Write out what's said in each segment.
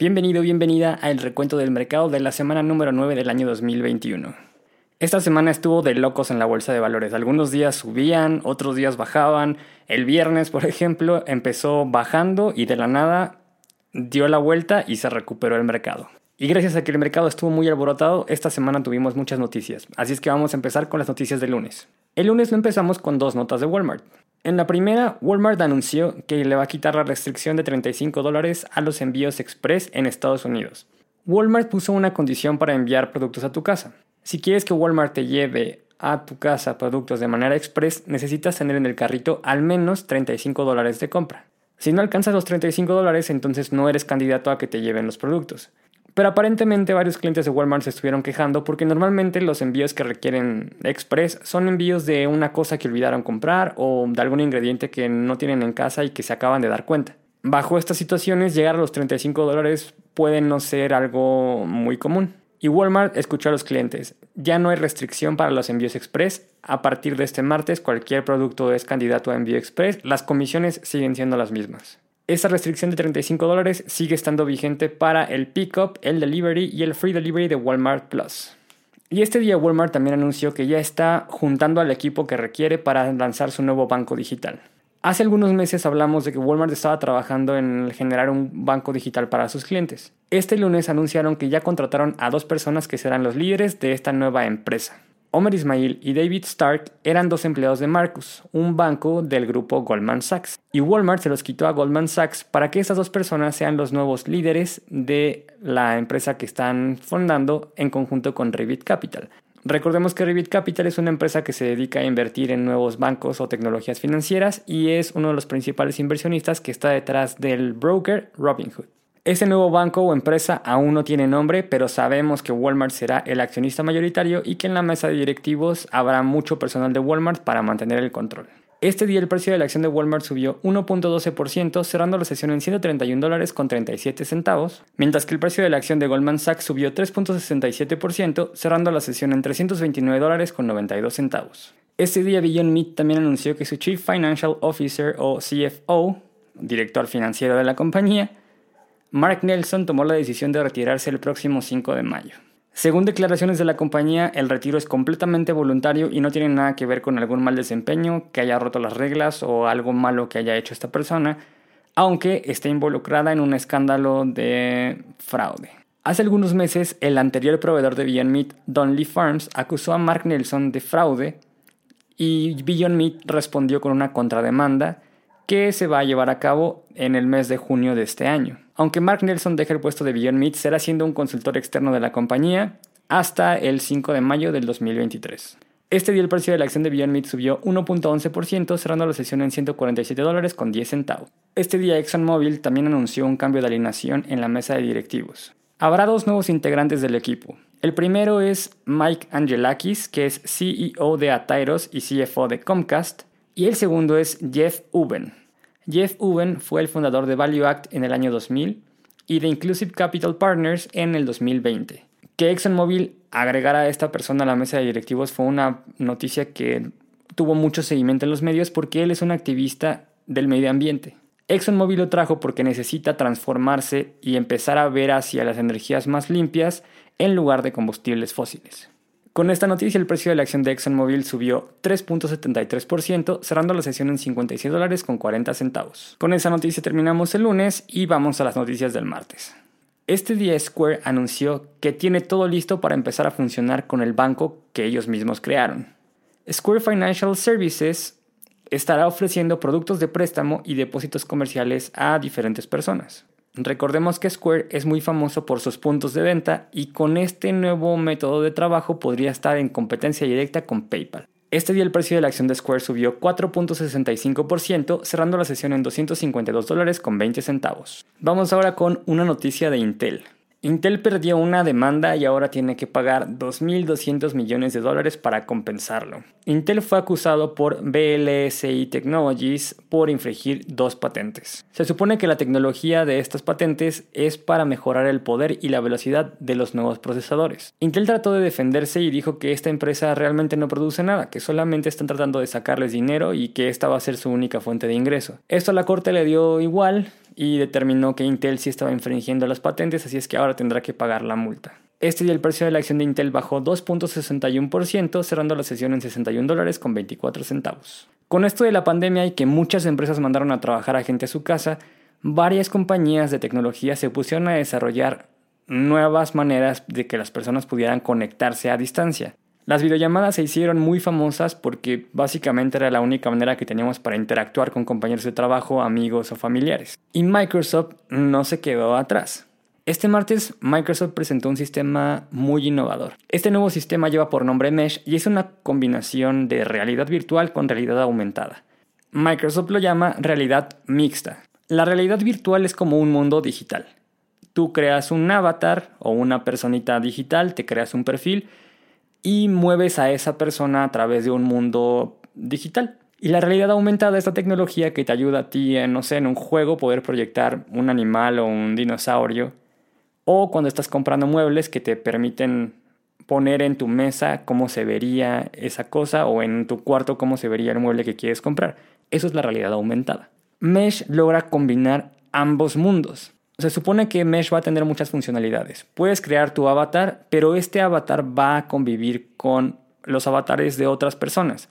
Bienvenido, bienvenida al recuento del mercado de la semana número 9 del año 2021. Esta semana estuvo de locos en la bolsa de valores. Algunos días subían, otros días bajaban. El viernes, por ejemplo, empezó bajando y de la nada dio la vuelta y se recuperó el mercado. Y gracias a que el mercado estuvo muy alborotado, esta semana tuvimos muchas noticias. Así es que vamos a empezar con las noticias del lunes. El lunes empezamos con dos notas de Walmart. En la primera, Walmart anunció que le va a quitar la restricción de 35 dólares a los envíos express en Estados Unidos. Walmart puso una condición para enviar productos a tu casa. Si quieres que Walmart te lleve a tu casa productos de manera express, necesitas tener en el carrito al menos 35 dólares de compra. Si no alcanzas los 35 dólares, entonces no eres candidato a que te lleven los productos. Pero aparentemente varios clientes de Walmart se estuvieron quejando porque normalmente los envíos que requieren Express son envíos de una cosa que olvidaron comprar o de algún ingrediente que no tienen en casa y que se acaban de dar cuenta. Bajo estas situaciones, llegar a los 35 dólares puede no ser algo muy común. Y Walmart escuchó a los clientes, ya no hay restricción para los envíos express, a partir de este martes cualquier producto es candidato a envío express, las comisiones siguen siendo las mismas. Esa restricción de 35 dólares sigue estando vigente para el pickup, el delivery y el free delivery de Walmart Plus. Y este día Walmart también anunció que ya está juntando al equipo que requiere para lanzar su nuevo banco digital. Hace algunos meses hablamos de que Walmart estaba trabajando en generar un banco digital para sus clientes. Este lunes anunciaron que ya contrataron a dos personas que serán los líderes de esta nueva empresa. Omer Ismail y David Stark eran dos empleados de Marcus, un banco del grupo Goldman Sachs, y Walmart se los quitó a Goldman Sachs para que estas dos personas sean los nuevos líderes de la empresa que están fundando en conjunto con Revit Capital. Recordemos que Revit Capital es una empresa que se dedica a invertir en nuevos bancos o tecnologías financieras y es uno de los principales inversionistas que está detrás del broker Robinhood. Este nuevo banco o empresa aún no tiene nombre, pero sabemos que Walmart será el accionista mayoritario y que en la mesa de directivos habrá mucho personal de Walmart para mantener el control. Este día el precio de la acción de Walmart subió 1.12%, cerrando la sesión en 131 dólares con 37 centavos, mientras que el precio de la acción de Goldman Sachs subió 3.67%, cerrando la sesión en 329 dólares con 92 centavos. Este día Beyond Meat también anunció que su Chief Financial Officer o CFO, director financiero de la compañía, Mark Nelson tomó la decisión de retirarse el próximo 5 de mayo. Según declaraciones de la compañía, el retiro es completamente voluntario y no tiene nada que ver con algún mal desempeño, que haya roto las reglas o algo malo que haya hecho esta persona, aunque esté involucrada en un escándalo de fraude. Hace algunos meses, el anterior proveedor de Beyond Meat, Donley Farms, acusó a Mark Nelson de fraude y Beyond Meat respondió con una contrademanda que se va a llevar a cabo en el mes de junio de este año. Aunque Mark Nelson deje el puesto de Beyond Meat, será siendo un consultor externo de la compañía hasta el 5 de mayo del 2023. Este día el precio de la acción de Beyond Meat subió 1.11%, cerrando la sesión en 147 dólares con 10 centavos. Este día ExxonMobil también anunció un cambio de alineación en la mesa de directivos. Habrá dos nuevos integrantes del equipo. El primero es Mike Angelakis, que es CEO de Atairos y CFO de Comcast, y el segundo es Jeff Uben. Jeff Uben fue el fundador de Value Act en el año 2000 y de Inclusive Capital Partners en el 2020. Que ExxonMobil agregara a esta persona a la mesa de directivos fue una noticia que tuvo mucho seguimiento en los medios porque él es un activista del medio ambiente. ExxonMobil lo trajo porque necesita transformarse y empezar a ver hacia las energías más limpias en lugar de combustibles fósiles. Con esta noticia, el precio de la acción de ExxonMobil subió 3.73%, cerrando la sesión en 56 dólares con 40 centavos. Con esa noticia terminamos el lunes y vamos a las noticias del martes. Este día Square anunció que tiene todo listo para empezar a funcionar con el banco que ellos mismos crearon. Square Financial Services estará ofreciendo productos de préstamo y depósitos comerciales a diferentes personas. Recordemos que Square es muy famoso por sus puntos de venta y con este nuevo método de trabajo podría estar en competencia directa con PayPal. Este día el precio de la acción de Square subió 4.65%, cerrando la sesión en 252 dólares con 20 centavos. Vamos ahora con una noticia de Intel. Intel perdió una demanda y ahora tiene que pagar 2.200 millones de dólares para compensarlo. Intel fue acusado por BLSI Technologies por infringir dos patentes. Se supone que la tecnología de estas patentes es para mejorar el poder y la velocidad de los nuevos procesadores. Intel trató de defenderse y dijo que esta empresa realmente no produce nada, que solamente están tratando de sacarles dinero y que esta va a ser su única fuente de ingreso. Esto a la corte le dio igual y determinó que Intel sí estaba infringiendo las patentes, así es que ahora tendrá que pagar la multa. Este día el precio de la acción de Intel bajó 2.61%, cerrando la sesión en 61 dólares con 24 centavos. Con esto de la pandemia y que muchas empresas mandaron a trabajar a gente a su casa, varias compañías de tecnología se pusieron a desarrollar nuevas maneras de que las personas pudieran conectarse a distancia. Las videollamadas se hicieron muy famosas porque básicamente era la única manera que teníamos para interactuar con compañeros de trabajo, amigos o familiares. Y Microsoft no se quedó atrás. Este martes Microsoft presentó un sistema muy innovador. Este nuevo sistema lleva por nombre Mesh y es una combinación de realidad virtual con realidad aumentada. Microsoft lo llama realidad mixta. La realidad virtual es como un mundo digital. Tú creas un avatar o una personita digital, te creas un perfil y mueves a esa persona a través de un mundo digital. Y la realidad aumentada es la tecnología que te ayuda a ti, en, no sé, en un juego poder proyectar un animal o un dinosaurio o cuando estás comprando muebles que te permiten poner en tu mesa cómo se vería esa cosa o en tu cuarto cómo se vería el mueble que quieres comprar. Eso es la realidad aumentada. Mesh logra combinar ambos mundos. Se supone que Mesh va a tener muchas funcionalidades. Puedes crear tu avatar, pero este avatar va a convivir con los avatares de otras personas.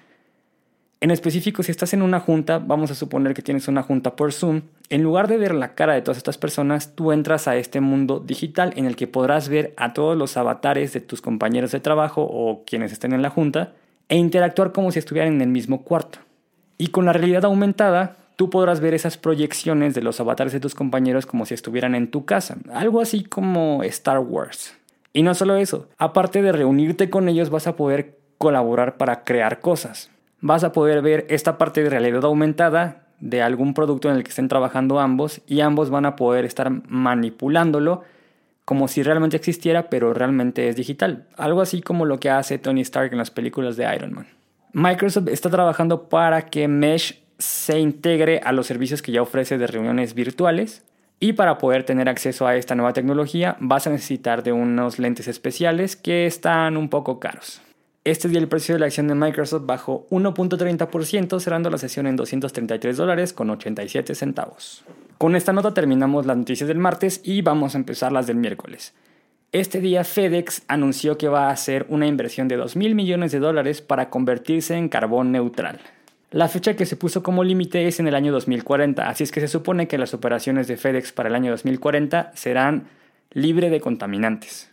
En específico, si estás en una junta, vamos a suponer que tienes una junta por Zoom, en lugar de ver la cara de todas estas personas, tú entras a este mundo digital en el que podrás ver a todos los avatares de tus compañeros de trabajo o quienes estén en la junta e interactuar como si estuvieran en el mismo cuarto. Y con la realidad aumentada, tú podrás ver esas proyecciones de los avatares de tus compañeros como si estuvieran en tu casa, algo así como Star Wars. Y no solo eso, aparte de reunirte con ellos vas a poder colaborar para crear cosas vas a poder ver esta parte de realidad aumentada de algún producto en el que estén trabajando ambos y ambos van a poder estar manipulándolo como si realmente existiera, pero realmente es digital. Algo así como lo que hace Tony Stark en las películas de Iron Man. Microsoft está trabajando para que Mesh se integre a los servicios que ya ofrece de reuniones virtuales y para poder tener acceso a esta nueva tecnología vas a necesitar de unos lentes especiales que están un poco caros. Este día el precio de la acción de Microsoft bajó 1.30%, cerrando la sesión en 233 dólares con 87 centavos. Con esta nota terminamos las noticias del martes y vamos a empezar las del miércoles. Este día FedEx anunció que va a hacer una inversión de 2 mil millones de dólares para convertirse en carbón neutral. La fecha que se puso como límite es en el año 2040, así es que se supone que las operaciones de FedEx para el año 2040 serán libre de contaminantes.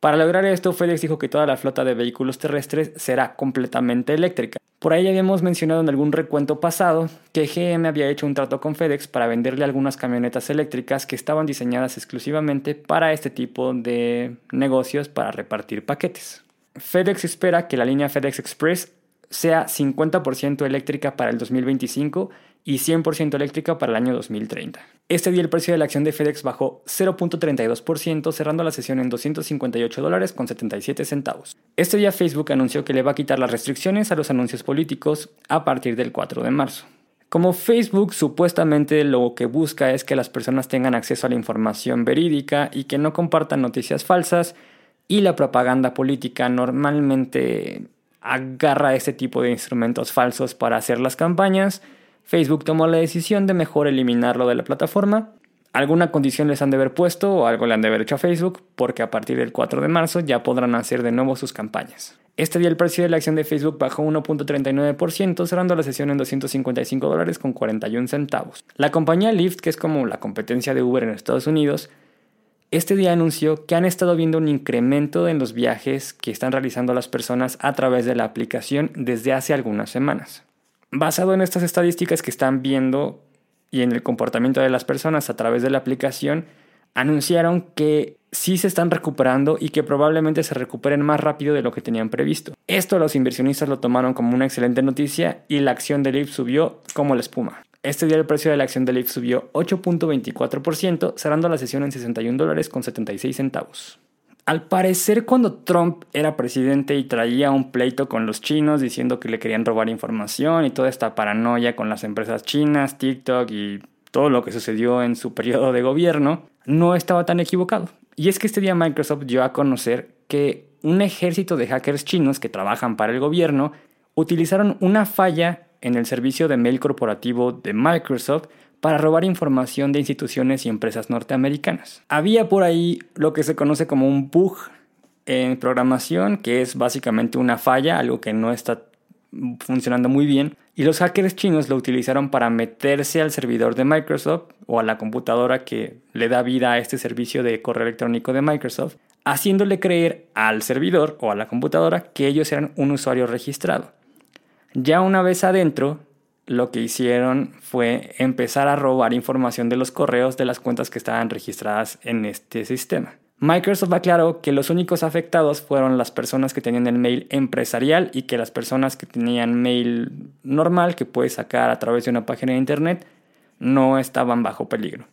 Para lograr esto, FedEx dijo que toda la flota de vehículos terrestres será completamente eléctrica. Por ahí habíamos mencionado en algún recuento pasado que GM había hecho un trato con FedEx para venderle algunas camionetas eléctricas que estaban diseñadas exclusivamente para este tipo de negocios para repartir paquetes. FedEx espera que la línea FedEx Express sea 50% eléctrica para el 2025 y 100% eléctrica para el año 2030. Este día el precio de la acción de FedEx bajó 0.32%, cerrando la sesión en 258 dólares con 77 centavos. Este día Facebook anunció que le va a quitar las restricciones a los anuncios políticos a partir del 4 de marzo. Como Facebook supuestamente lo que busca es que las personas tengan acceso a la información verídica y que no compartan noticias falsas, y la propaganda política normalmente agarra este tipo de instrumentos falsos para hacer las campañas, Facebook tomó la decisión de mejor eliminarlo de la plataforma. Alguna condición les han de haber puesto o algo le han de haber hecho a Facebook porque a partir del 4 de marzo ya podrán hacer de nuevo sus campañas. Este día el precio de la acción de Facebook bajó 1.39%, cerrando la sesión en 255 dólares con 41 centavos. La compañía Lyft, que es como la competencia de Uber en Estados Unidos, este día anunció que han estado viendo un incremento en los viajes que están realizando las personas a través de la aplicación desde hace algunas semanas. Basado en estas estadísticas que están viendo y en el comportamiento de las personas a través de la aplicación, anunciaron que sí se están recuperando y que probablemente se recuperen más rápido de lo que tenían previsto. Esto los inversionistas lo tomaron como una excelente noticia y la acción de Lyft subió como la espuma. Este día el precio de la acción de Lyft subió 8.24%, cerrando la sesión en 61 dólares con 76 centavos. Al parecer cuando Trump era presidente y traía un pleito con los chinos diciendo que le querían robar información y toda esta paranoia con las empresas chinas, TikTok y todo lo que sucedió en su periodo de gobierno, no estaba tan equivocado. Y es que este día Microsoft dio a conocer que un ejército de hackers chinos que trabajan para el gobierno utilizaron una falla en el servicio de mail corporativo de Microsoft para robar información de instituciones y empresas norteamericanas. Había por ahí lo que se conoce como un bug en programación, que es básicamente una falla, algo que no está funcionando muy bien, y los hackers chinos lo utilizaron para meterse al servidor de Microsoft o a la computadora que le da vida a este servicio de correo electrónico de Microsoft, haciéndole creer al servidor o a la computadora que ellos eran un usuario registrado. Ya una vez adentro, lo que hicieron fue empezar a robar información de los correos de las cuentas que estaban registradas en este sistema. Microsoft aclaró que los únicos afectados fueron las personas que tenían el mail empresarial y que las personas que tenían mail normal que puedes sacar a través de una página de internet no estaban bajo peligro.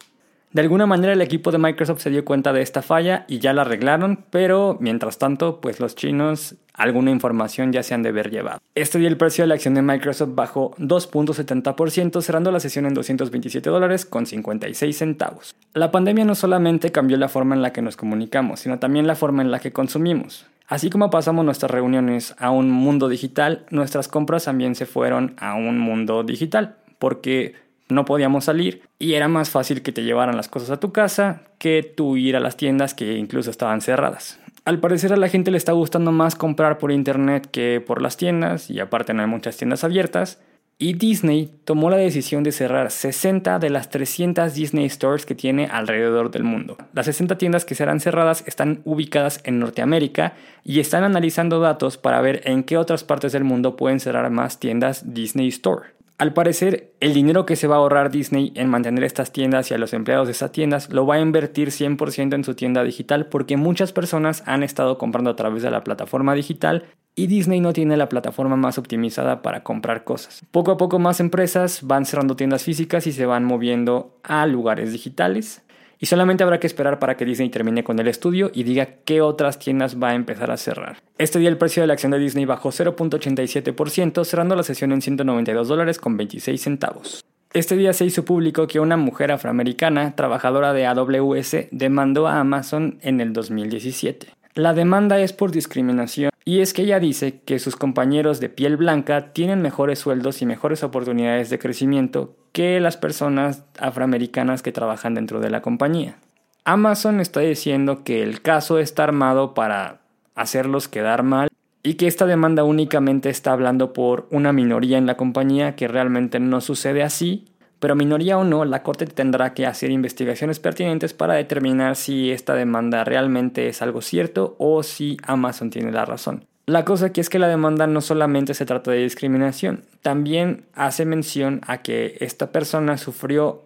De alguna manera el equipo de Microsoft se dio cuenta de esta falla y ya la arreglaron, pero mientras tanto, pues los chinos alguna información ya se han de haber llevado. Este día el precio de la acción de Microsoft bajó 2.70%, cerrando la sesión en 227 dólares con 56 centavos. La pandemia no solamente cambió la forma en la que nos comunicamos, sino también la forma en la que consumimos. Así como pasamos nuestras reuniones a un mundo digital, nuestras compras también se fueron a un mundo digital, porque no podíamos salir y era más fácil que te llevaran las cosas a tu casa que tú ir a las tiendas que incluso estaban cerradas. Al parecer a la gente le está gustando más comprar por internet que por las tiendas y aparte no hay muchas tiendas abiertas. Y Disney tomó la decisión de cerrar 60 de las 300 Disney Stores que tiene alrededor del mundo. Las 60 tiendas que serán cerradas están ubicadas en Norteamérica y están analizando datos para ver en qué otras partes del mundo pueden cerrar más tiendas Disney Store. Al parecer, el dinero que se va a ahorrar Disney en mantener estas tiendas y a los empleados de estas tiendas lo va a invertir 100% en su tienda digital porque muchas personas han estado comprando a través de la plataforma digital y Disney no tiene la plataforma más optimizada para comprar cosas. Poco a poco más empresas van cerrando tiendas físicas y se van moviendo a lugares digitales. Y solamente habrá que esperar para que Disney termine con el estudio y diga qué otras tiendas va a empezar a cerrar. Este día el precio de la acción de Disney bajó 0.87%, cerrando la sesión en 192 dólares con 26 centavos. Este día se hizo público que una mujer afroamericana, trabajadora de AWS, demandó a Amazon en el 2017. La demanda es por discriminación y es que ella dice que sus compañeros de piel blanca tienen mejores sueldos y mejores oportunidades de crecimiento que las personas afroamericanas que trabajan dentro de la compañía. Amazon está diciendo que el caso está armado para hacerlos quedar mal y que esta demanda únicamente está hablando por una minoría en la compañía que realmente no sucede así, pero minoría o no, la Corte tendrá que hacer investigaciones pertinentes para determinar si esta demanda realmente es algo cierto o si Amazon tiene la razón. La cosa aquí es que la demanda no solamente se trata de discriminación, también hace mención a que esta persona sufrió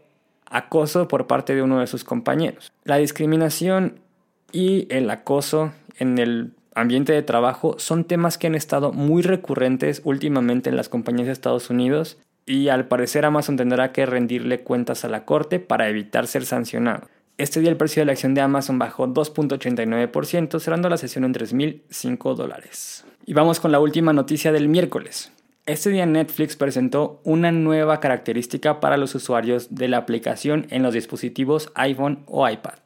acoso por parte de uno de sus compañeros. La discriminación y el acoso en el ambiente de trabajo son temas que han estado muy recurrentes últimamente en las compañías de Estados Unidos y al parecer Amazon tendrá que rendirle cuentas a la corte para evitar ser sancionado. Este día el precio de la acción de Amazon bajó 2.89%, cerrando la sesión en 3.005 dólares. Y vamos con la última noticia del miércoles. Este día Netflix presentó una nueva característica para los usuarios de la aplicación en los dispositivos iPhone o iPad.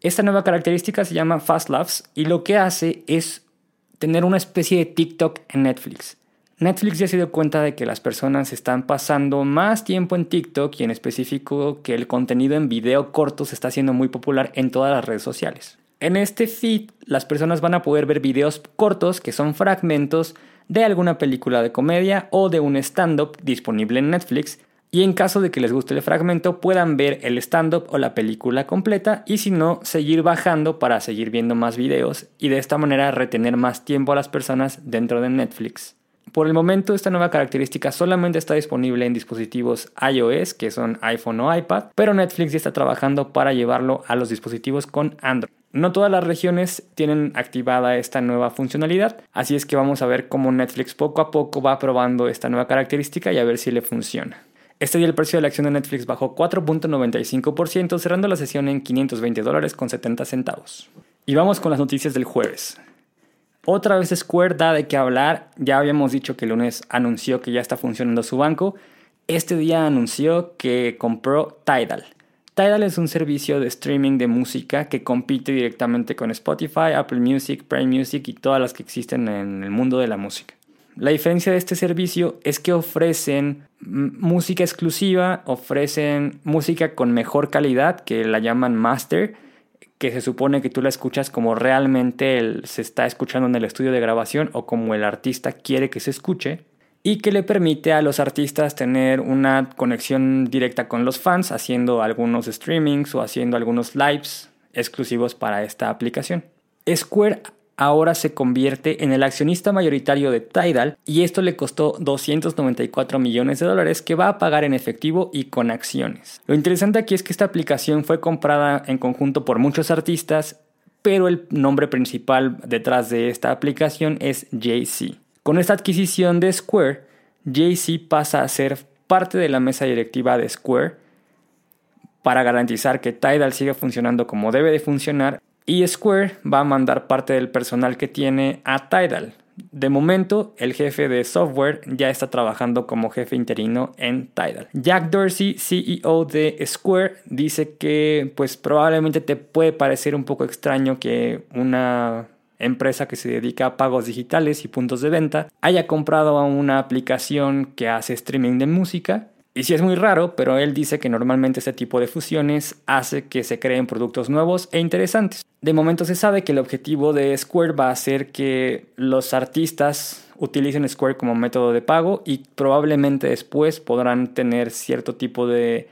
Esta nueva característica se llama Fast y lo que hace es tener una especie de TikTok en Netflix. Netflix ya se dio cuenta de que las personas están pasando más tiempo en TikTok y en específico que el contenido en video corto se está haciendo muy popular en todas las redes sociales. En este feed las personas van a poder ver videos cortos que son fragmentos de alguna película de comedia o de un stand-up disponible en Netflix y en caso de que les guste el fragmento puedan ver el stand-up o la película completa y si no seguir bajando para seguir viendo más videos y de esta manera retener más tiempo a las personas dentro de Netflix. Por el momento, esta nueva característica solamente está disponible en dispositivos iOS, que son iPhone o iPad, pero Netflix ya está trabajando para llevarlo a los dispositivos con Android. No todas las regiones tienen activada esta nueva funcionalidad, así es que vamos a ver cómo Netflix poco a poco va probando esta nueva característica y a ver si le funciona. Este día el precio de la acción de Netflix bajó 4.95%, cerrando la sesión en 520 dólares con 70 centavos. Y vamos con las noticias del jueves. Otra vez Square de qué hablar. Ya habíamos dicho que el lunes anunció que ya está funcionando su banco. Este día anunció que compró Tidal. Tidal es un servicio de streaming de música que compite directamente con Spotify, Apple Music, Prime Music y todas las que existen en el mundo de la música. La diferencia de este servicio es que ofrecen música exclusiva, ofrecen música con mejor calidad, que la llaman master, que se supone que tú la escuchas como realmente se está escuchando en el estudio de grabación o como el artista quiere que se escuche, y que le permite a los artistas tener una conexión directa con los fans, haciendo algunos streamings o haciendo algunos lives exclusivos para esta aplicación. Square ahora se convierte en el accionista mayoritario de Tidal y esto le costó 294 millones de dólares que va a pagar en efectivo y con acciones. Lo interesante aquí es que esta aplicación fue comprada en conjunto por muchos artistas, pero el nombre principal detrás de esta aplicación es Jay-Z. Con esta adquisición de Square, Jay-Z pasa a ser parte de la mesa directiva de Square para garantizar que Tidal siga funcionando como debe de funcionar y Square va a mandar parte del personal que tiene a Tidal. De momento, el jefe de software ya está trabajando como jefe interino en Tidal. Jack Dorsey, CEO de Square, dice que pues probablemente te puede parecer un poco extraño que una empresa que se dedica a pagos digitales y puntos de venta haya comprado una aplicación que hace streaming de música y sí es muy raro, pero él dice que normalmente este tipo de fusiones hace que se creen productos nuevos e interesantes. De momento se sabe que el objetivo de Square va a ser que los artistas utilicen Square como método de pago y probablemente después podrán tener cierto tipo de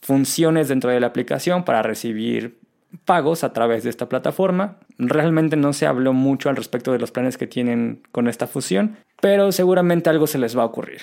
funciones dentro de la aplicación para recibir pagos a través de esta plataforma. Realmente no se habló mucho al respecto de los planes que tienen con esta fusión, pero seguramente algo se les va a ocurrir.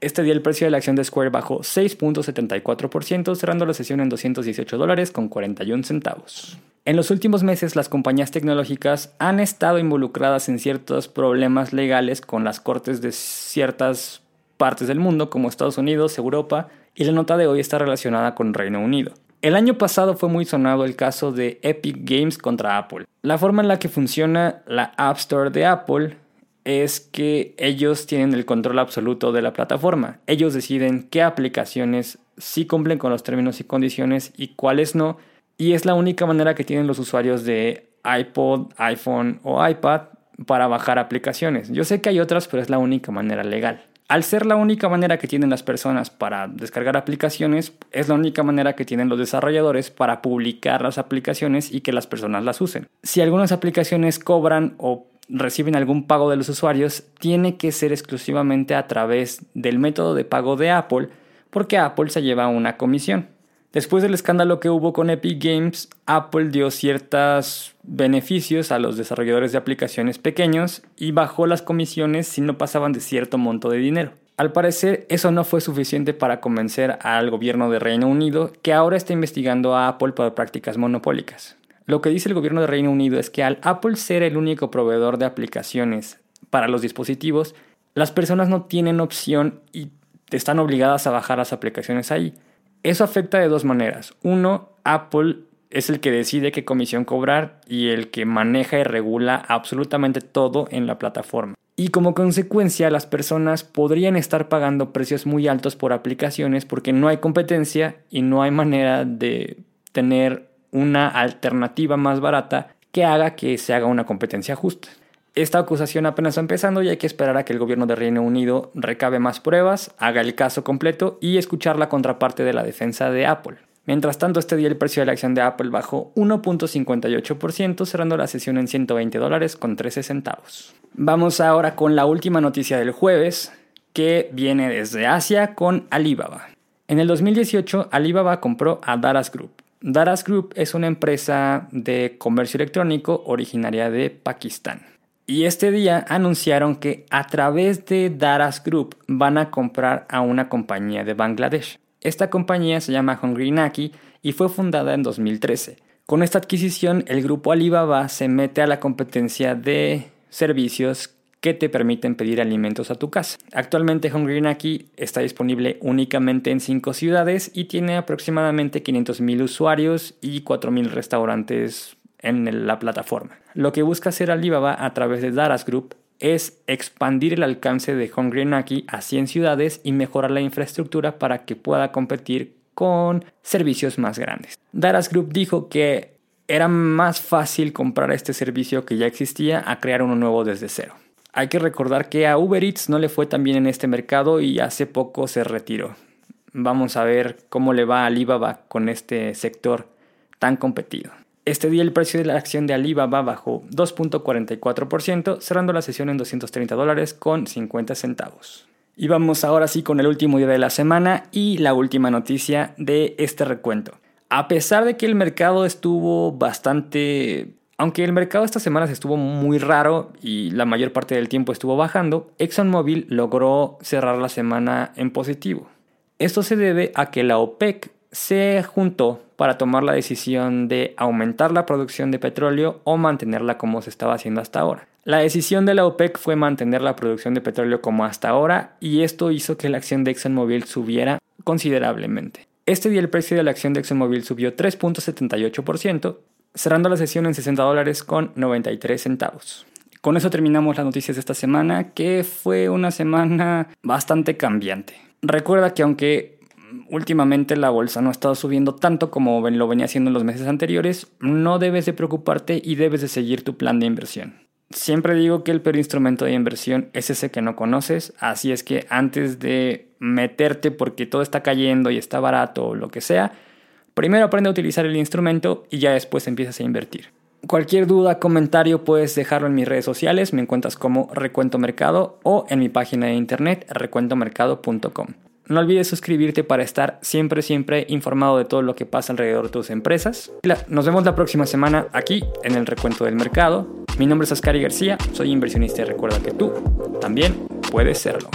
Este día el precio de la acción de Square bajó 6.74%, cerrando la sesión en 218 dólares con 41 centavos. En los últimos meses las compañías tecnológicas han estado involucradas en ciertos problemas legales con las cortes de ciertas partes del mundo como Estados Unidos, Europa y la nota de hoy está relacionada con Reino Unido. El año pasado fue muy sonado el caso de Epic Games contra Apple. La forma en la que funciona la App Store de Apple es que ellos tienen el control absoluto de la plataforma. Ellos deciden qué aplicaciones sí cumplen con los términos y condiciones y cuáles no. Y es la única manera que tienen los usuarios de iPod, iPhone o iPad para bajar aplicaciones. Yo sé que hay otras, pero es la única manera legal. Al ser la única manera que tienen las personas para descargar aplicaciones, es la única manera que tienen los desarrolladores para publicar las aplicaciones y que las personas las usen. Si algunas aplicaciones cobran o reciben algún pago de los usuarios tiene que ser exclusivamente a través del método de pago de Apple, porque Apple se lleva una comisión. Después del escándalo que hubo con Epic Games, Apple dio ciertos beneficios a los desarrolladores de aplicaciones pequeños y bajó las comisiones si no pasaban de cierto monto de dinero. Al parecer, eso no fue suficiente para convencer al gobierno de Reino Unido, que ahora está investigando a Apple por prácticas monopólicas. Lo que dice el gobierno de Reino Unido es que al Apple ser el único proveedor de aplicaciones para los dispositivos, las personas no tienen opción y están obligadas a bajar las aplicaciones ahí. Eso afecta de dos maneras. Uno, Apple es el que decide qué comisión cobrar y el que maneja y regula absolutamente todo en la plataforma. Y como consecuencia, las personas podrían estar pagando precios muy altos por aplicaciones porque no hay competencia y no hay manera de tener una alternativa más barata que haga que se haga una competencia justa. Esta acusación apenas está empezando y hay que esperar a que el gobierno de Reino Unido recabe más pruebas, haga el caso completo y escuchar la contraparte de la defensa de Apple. Mientras tanto, este día el precio de la acción de Apple bajó 1.58%, cerrando la sesión en 120 dólares con 13 centavos. Vamos ahora con la última noticia del jueves, que viene desde Asia con Alibaba. En el 2018, Alibaba compró a Daras Group, Daras Group es una empresa de comercio electrónico originaria de Pakistán. Y este día anunciaron que a través de Daras Group van a comprar a una compañía de Bangladesh. Esta compañía se llama Hungry Naki y fue fundada en 2013. Con esta adquisición, el grupo Alibaba se mete a la competencia de servicios que te permiten pedir alimentos a tu casa. Actualmente Hungry Naki está disponible únicamente en 5 ciudades y tiene aproximadamente 500.000 usuarios y 4.000 restaurantes en la plataforma. Lo que busca hacer Alibaba a través de Daras Group es expandir el alcance de Hungry Naki a 100 ciudades y mejorar la infraestructura para que pueda competir con servicios más grandes. Daras Group dijo que era más fácil comprar este servicio que ya existía a crear uno nuevo desde cero. Hay que recordar que a Uber Eats no le fue tan bien en este mercado y hace poco se retiró. Vamos a ver cómo le va a Alibaba con este sector tan competido. Este día el precio de la acción de Alibaba bajó 2.44%, cerrando la sesión en 230 dólares con 50 centavos. Y vamos ahora sí con el último día de la semana y la última noticia de este recuento. A pesar de que el mercado estuvo bastante... Aunque el mercado estas semanas estuvo muy raro y la mayor parte del tiempo estuvo bajando, ExxonMobil logró cerrar la semana en positivo. Esto se debe a que la OPEC se juntó para tomar la decisión de aumentar la producción de petróleo o mantenerla como se estaba haciendo hasta ahora. La decisión de la OPEC fue mantener la producción de petróleo como hasta ahora y esto hizo que la acción de ExxonMobil subiera considerablemente. Este día el precio de la acción de ExxonMobil subió 3.78%, cerrando la sesión en 60 dólares con 93 centavos. Con eso terminamos las noticias de esta semana, que fue una semana bastante cambiante. Recuerda que aunque últimamente la bolsa no ha estado subiendo tanto como lo venía haciendo en los meses anteriores, no debes de preocuparte y debes de seguir tu plan de inversión. Siempre digo que el peor instrumento de inversión es ese que no conoces, así es que antes de meterte porque todo está cayendo y está barato o lo que sea, primero aprende a utilizar el instrumento y ya después empiezas a invertir. Cualquier duda, comentario puedes dejarlo en mis redes sociales, me encuentras como Recuento Mercado o en mi página de internet recuentomercado.com. No olvides suscribirte para estar siempre, siempre informado de todo lo que pasa alrededor de tus empresas. Nos vemos la próxima semana aquí en el Recuento del Mercado. Mi nombre es Ascari García, soy inversionista y recuerda que tú también puedes serlo.